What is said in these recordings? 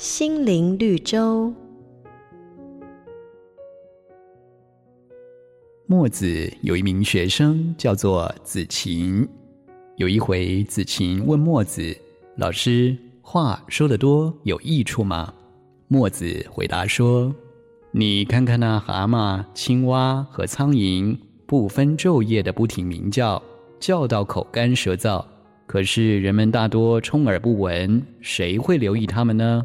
心灵绿洲。墨子有一名学生叫做子禽。有一回，子禽问墨子：“老师，话说得多有益处吗？”墨子回答说：“你看看那蛤蟆、青蛙和苍蝇，不分昼夜的不停鸣叫，叫到口干舌燥。可是人们大多充耳不闻，谁会留意他们呢？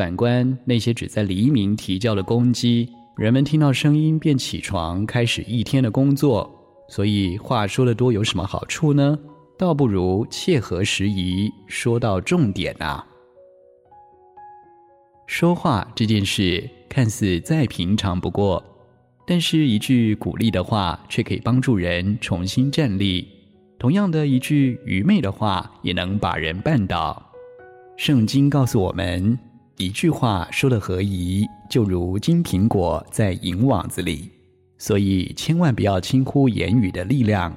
反观那些只在黎明啼叫的公鸡，人们听到声音便起床，开始一天的工作。所以话说的多有什么好处呢？”倒不如切合时宜，说到重点啊。说话这件事看似再平常不过，但是一句鼓励的话却可以帮助人重新站立。同样的一句愚昧的话，也能把人绊倒。圣经告诉我们，一句话说的合宜，就如金苹果在银网子里。所以千万不要轻忽言语的力量。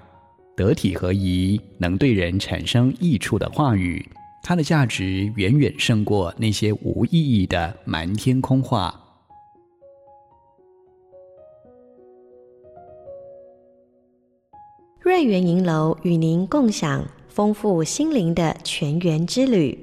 得体合宜，能对人产生益处的话语，它的价值远远胜过那些无意义的满天空话。瑞圆银楼与您共享丰富心灵的泉源之旅。